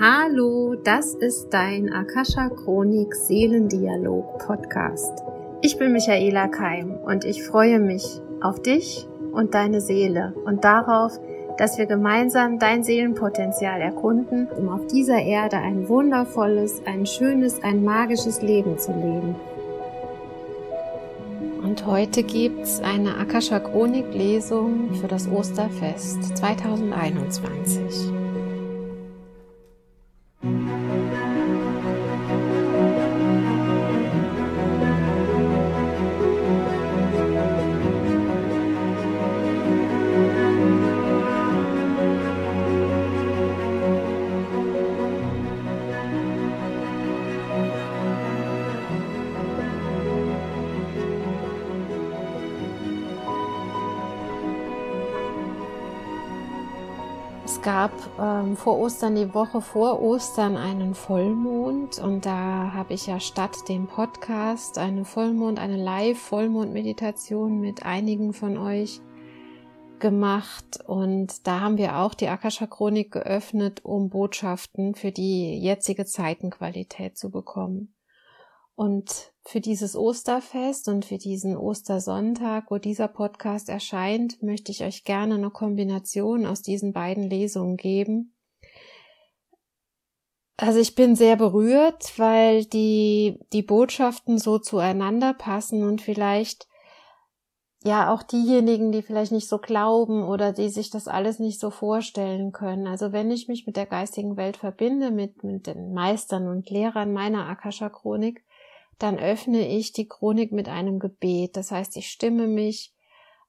Hallo, das ist dein Akasha Chronik Seelendialog Podcast. Ich bin Michaela Keim und ich freue mich auf dich und deine Seele und darauf, dass wir gemeinsam dein Seelenpotenzial erkunden, um auf dieser Erde ein wundervolles, ein schönes, ein magisches Leben zu leben. Und heute gibt's eine Akasha Chronik Lesung für das Osterfest 2021. Es gab ähm, vor Ostern, die Woche vor Ostern, einen Vollmond und da habe ich ja statt dem Podcast eine Vollmond, eine Live-Vollmond-Meditation mit einigen von euch gemacht und da haben wir auch die Akasha Chronik geöffnet, um Botschaften für die jetzige Zeitenqualität zu bekommen. Und für dieses Osterfest und für diesen Ostersonntag, wo dieser Podcast erscheint, möchte ich euch gerne eine Kombination aus diesen beiden Lesungen geben. Also ich bin sehr berührt, weil die, die Botschaften so zueinander passen und vielleicht ja auch diejenigen, die vielleicht nicht so glauben oder die sich das alles nicht so vorstellen können. Also wenn ich mich mit der geistigen Welt verbinde, mit, mit den Meistern und Lehrern meiner Akasha Chronik, dann öffne ich die Chronik mit einem Gebet. Das heißt, ich stimme mich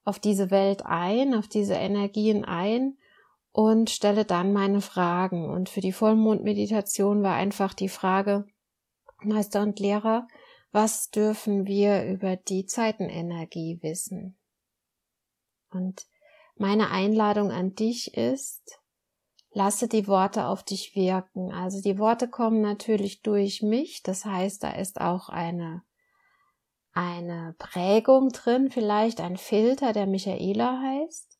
auf diese Welt ein, auf diese Energien ein und stelle dann meine Fragen. Und für die Vollmondmeditation war einfach die Frage, Meister und Lehrer, was dürfen wir über die Zeitenenergie wissen? Und meine Einladung an dich ist, lasse die Worte auf dich wirken. Also die Worte kommen natürlich durch mich, das heißt, da ist auch eine eine Prägung drin, vielleicht ein Filter, der Michaela heißt.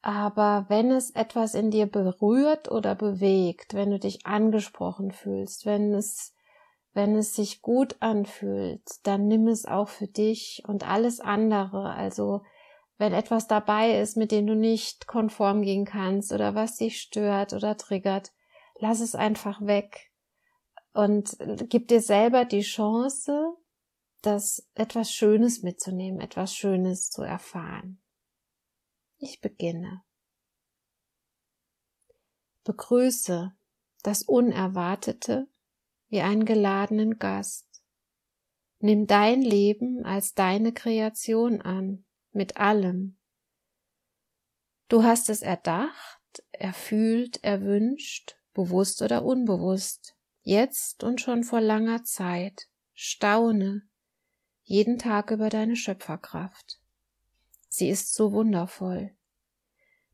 Aber wenn es etwas in dir berührt oder bewegt, wenn du dich angesprochen fühlst, wenn es wenn es sich gut anfühlt, dann nimm es auch für dich und alles andere, also wenn etwas dabei ist, mit dem du nicht konform gehen kannst oder was dich stört oder triggert, lass es einfach weg und gib dir selber die Chance, das etwas Schönes mitzunehmen, etwas Schönes zu erfahren. Ich beginne. Begrüße das Unerwartete wie einen geladenen Gast. Nimm dein Leben als deine Kreation an mit allem. Du hast es erdacht, erfühlt, erwünscht, bewusst oder unbewusst, jetzt und schon vor langer Zeit. Staune jeden Tag über deine Schöpferkraft. Sie ist so wundervoll.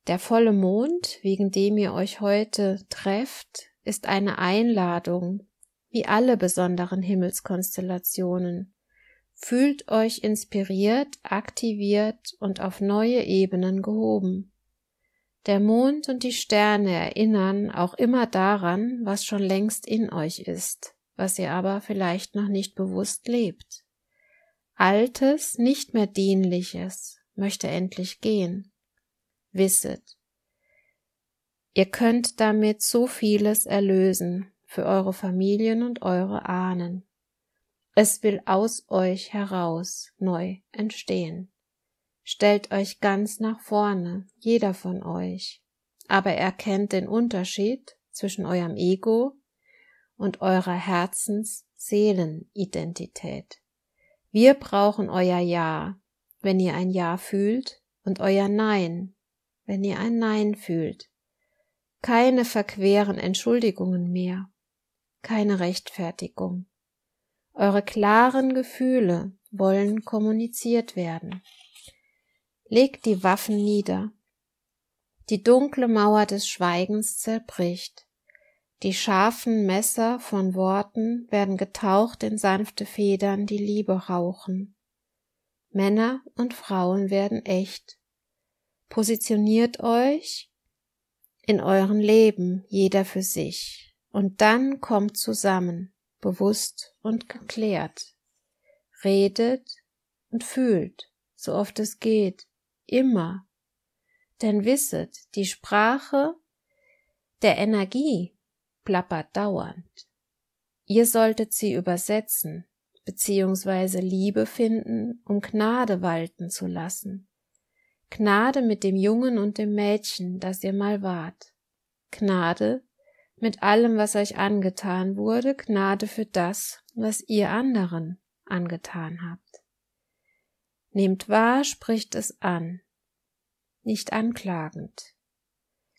Der volle Mond, wegen dem ihr euch heute trefft, ist eine Einladung, wie alle besonderen Himmelskonstellationen, Fühlt euch inspiriert, aktiviert und auf neue Ebenen gehoben. Der Mond und die Sterne erinnern auch immer daran, was schon längst in euch ist, was ihr aber vielleicht noch nicht bewusst lebt. Altes, nicht mehr dienliches möchte endlich gehen. Wisset, ihr könnt damit so vieles erlösen für eure Familien und eure Ahnen. Es will aus euch heraus neu entstehen. Stellt euch ganz nach vorne, jeder von euch, aber erkennt den Unterschied zwischen eurem Ego und eurer Herzens-Seelenidentität. Wir brauchen euer Ja, wenn ihr ein Ja fühlt, und euer Nein, wenn ihr ein Nein fühlt. Keine verqueren Entschuldigungen mehr, keine Rechtfertigung. Eure klaren Gefühle wollen kommuniziert werden. Legt die Waffen nieder. Die dunkle Mauer des Schweigens zerbricht. Die scharfen Messer von Worten werden getaucht in sanfte Federn, die Liebe rauchen. Männer und Frauen werden echt. Positioniert euch in euren Leben, jeder für sich. Und dann kommt zusammen, bewusst und geklärt. Redet und fühlt, so oft es geht, immer. Denn wisset, die Sprache der Energie plappert dauernd. Ihr solltet sie übersetzen, beziehungsweise Liebe finden, um Gnade walten zu lassen. Gnade mit dem Jungen und dem Mädchen, das ihr mal wart. Gnade mit allem, was euch angetan wurde, Gnade für das, was ihr anderen angetan habt. Nehmt wahr, spricht es an, nicht anklagend.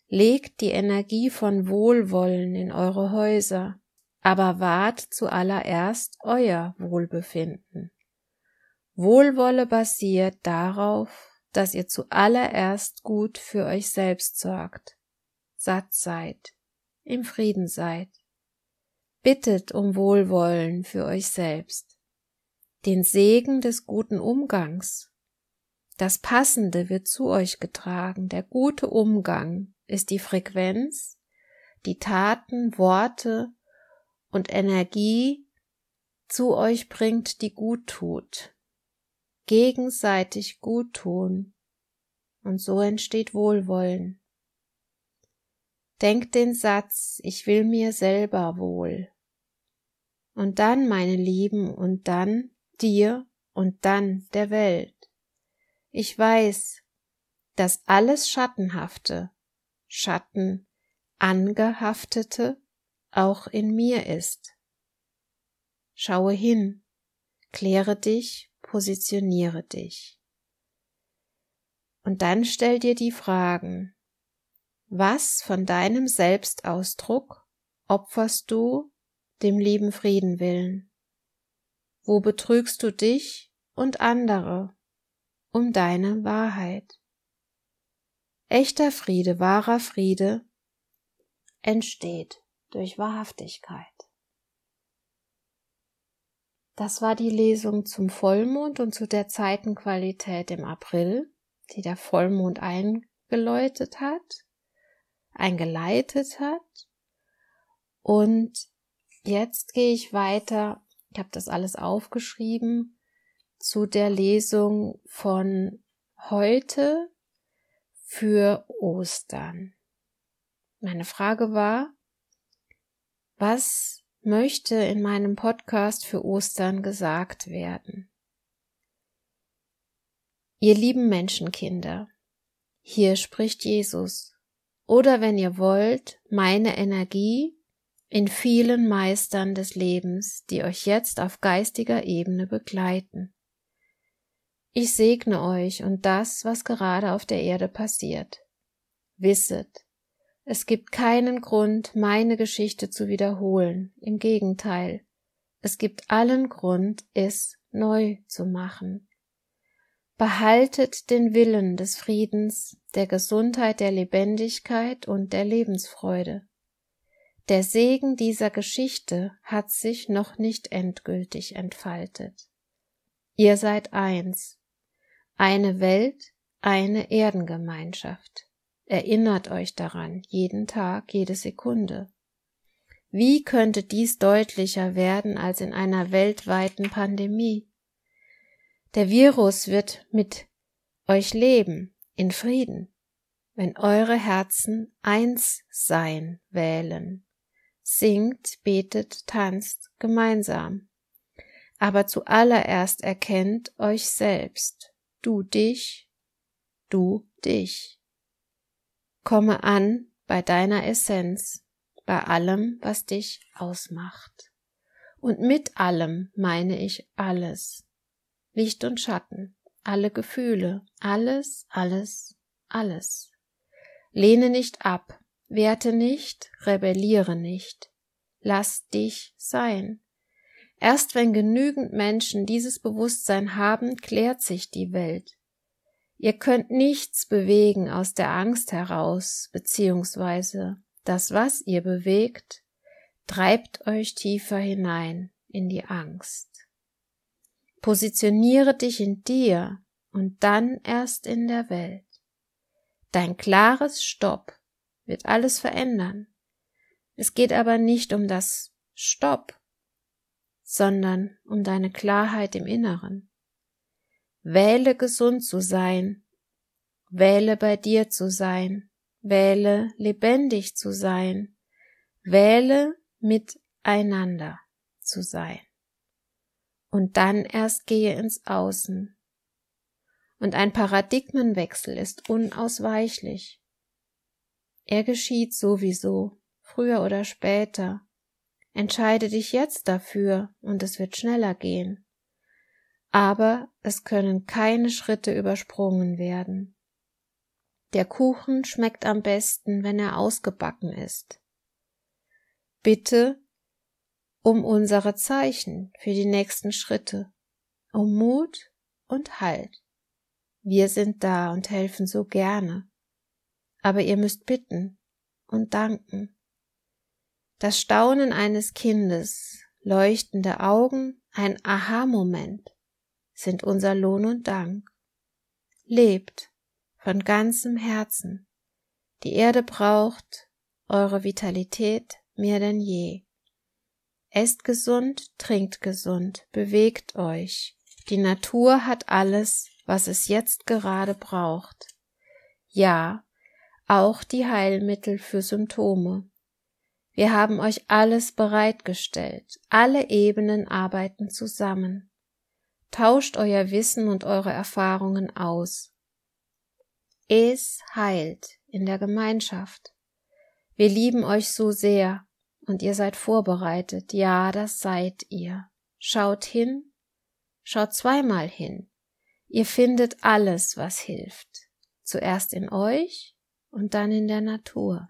Legt die Energie von Wohlwollen in eure Häuser, aber wahrt zuallererst euer Wohlbefinden. Wohlwolle basiert darauf, dass ihr zuallererst gut für euch selbst sorgt, satt seid, im Frieden seid. Bittet um Wohlwollen für euch selbst, den Segen des guten Umgangs. Das Passende wird zu euch getragen, der gute Umgang ist die Frequenz, die Taten, Worte und Energie zu euch bringt, die gut tut. Gegenseitig gut tun. Und so entsteht Wohlwollen. Denkt den Satz, ich will mir selber wohl. Und dann, meine Lieben, und dann dir und dann der Welt. Ich weiß, dass alles Schattenhafte, Schatten angehaftete auch in mir ist. Schaue hin, kläre dich, positioniere dich. Und dann stell dir die Fragen, was von deinem Selbstausdruck opferst du dem lieben Frieden willen? Wo betrügst du dich und andere um deine Wahrheit? Echter Friede, wahrer Friede entsteht durch Wahrhaftigkeit. Das war die Lesung zum Vollmond und zu der Zeitenqualität im April, die der Vollmond eingeläutet hat, eingeleitet hat. Und jetzt gehe ich weiter, ich habe das alles aufgeschrieben, zu der Lesung von heute für Ostern. Meine Frage war, was möchte in meinem Podcast für Ostern gesagt werden? Ihr lieben Menschenkinder, hier spricht Jesus. Oder wenn ihr wollt, meine Energie in vielen Meistern des Lebens, die euch jetzt auf geistiger Ebene begleiten. Ich segne euch und das, was gerade auf der Erde passiert. Wisset, es gibt keinen Grund, meine Geschichte zu wiederholen. Im Gegenteil, es gibt allen Grund, es neu zu machen. Behaltet den Willen des Friedens, der Gesundheit, der Lebendigkeit und der Lebensfreude. Der Segen dieser Geschichte hat sich noch nicht endgültig entfaltet. Ihr seid eins, eine Welt, eine Erdengemeinschaft. Erinnert euch daran, jeden Tag, jede Sekunde. Wie könnte dies deutlicher werden als in einer weltweiten Pandemie? Der Virus wird mit euch leben, in Frieden, wenn eure Herzen eins sein wählen. Singt, betet, tanzt gemeinsam. Aber zuallererst erkennt euch selbst, du dich, du dich. Komme an bei deiner Essenz, bei allem, was dich ausmacht. Und mit allem meine ich alles. Licht und Schatten, alle Gefühle, alles, alles, alles. Lehne nicht ab, werte nicht, rebelliere nicht. Lass dich sein. Erst wenn genügend Menschen dieses Bewusstsein haben, klärt sich die Welt. Ihr könnt nichts bewegen aus der Angst heraus, beziehungsweise das, was ihr bewegt, treibt euch tiefer hinein in die Angst. Positioniere dich in dir und dann erst in der Welt. Dein klares Stopp wird alles verändern. Es geht aber nicht um das Stopp, sondern um deine Klarheit im Inneren. Wähle gesund zu sein, wähle bei dir zu sein, wähle lebendig zu sein, wähle miteinander zu sein. Und dann erst gehe ins Außen. Und ein Paradigmenwechsel ist unausweichlich. Er geschieht sowieso, früher oder später. Entscheide dich jetzt dafür und es wird schneller gehen. Aber es können keine Schritte übersprungen werden. Der Kuchen schmeckt am besten, wenn er ausgebacken ist. Bitte um unsere Zeichen für die nächsten Schritte, um Mut und Halt. Wir sind da und helfen so gerne. Aber ihr müsst bitten und danken. Das Staunen eines Kindes, leuchtende Augen, ein Aha-Moment sind unser Lohn und Dank. Lebt von ganzem Herzen. Die Erde braucht eure Vitalität mehr denn je. Esst gesund, trinkt gesund, bewegt euch. Die Natur hat alles, was es jetzt gerade braucht. Ja, auch die Heilmittel für Symptome. Wir haben euch alles bereitgestellt. Alle Ebenen arbeiten zusammen. Tauscht euer Wissen und eure Erfahrungen aus. Es heilt in der Gemeinschaft. Wir lieben euch so sehr und ihr seid vorbereitet. Ja, das seid ihr. Schaut hin, schaut zweimal hin. Ihr findet alles, was hilft. Zuerst in euch und dann in der Natur.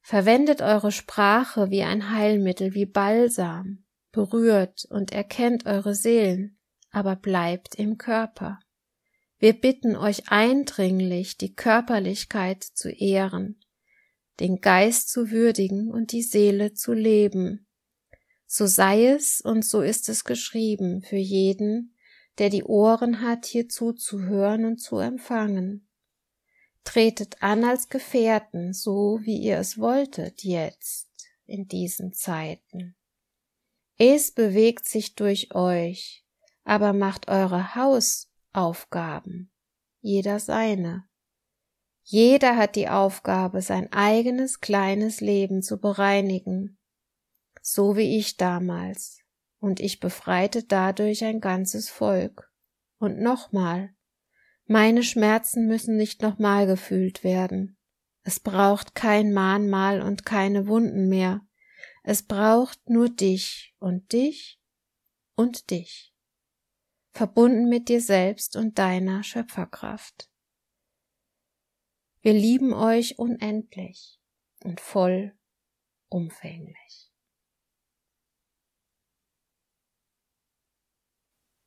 Verwendet eure Sprache wie ein Heilmittel, wie Balsam, berührt und erkennt eure Seelen, aber bleibt im Körper. Wir bitten euch eindringlich, die Körperlichkeit zu ehren, den Geist zu würdigen und die Seele zu leben. So sei es und so ist es geschrieben für jeden, der die Ohren hat, hier zuzuhören und zu empfangen. Tretet an als Gefährten, so wie ihr es wolltet jetzt in diesen Zeiten. Es bewegt sich durch euch, aber macht eure Hausaufgaben, jeder seine. Jeder hat die Aufgabe, sein eigenes kleines Leben zu bereinigen, so wie ich damals, und ich befreite dadurch ein ganzes Volk. Und nochmal, meine Schmerzen müssen nicht nochmal gefühlt werden. Es braucht kein Mahnmal und keine Wunden mehr. Es braucht nur dich und dich und dich, verbunden mit dir selbst und deiner Schöpferkraft. Wir lieben euch unendlich und voll umfänglich.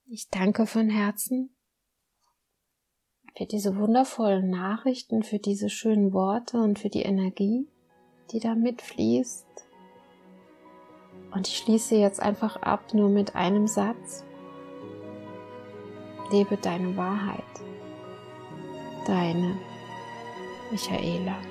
Ich danke von Herzen für diese wundervollen Nachrichten, für diese schönen Worte und für die Energie, die da mitfließt. Und ich schließe jetzt einfach ab nur mit einem Satz. Lebe deine Wahrheit. Deine Michaela.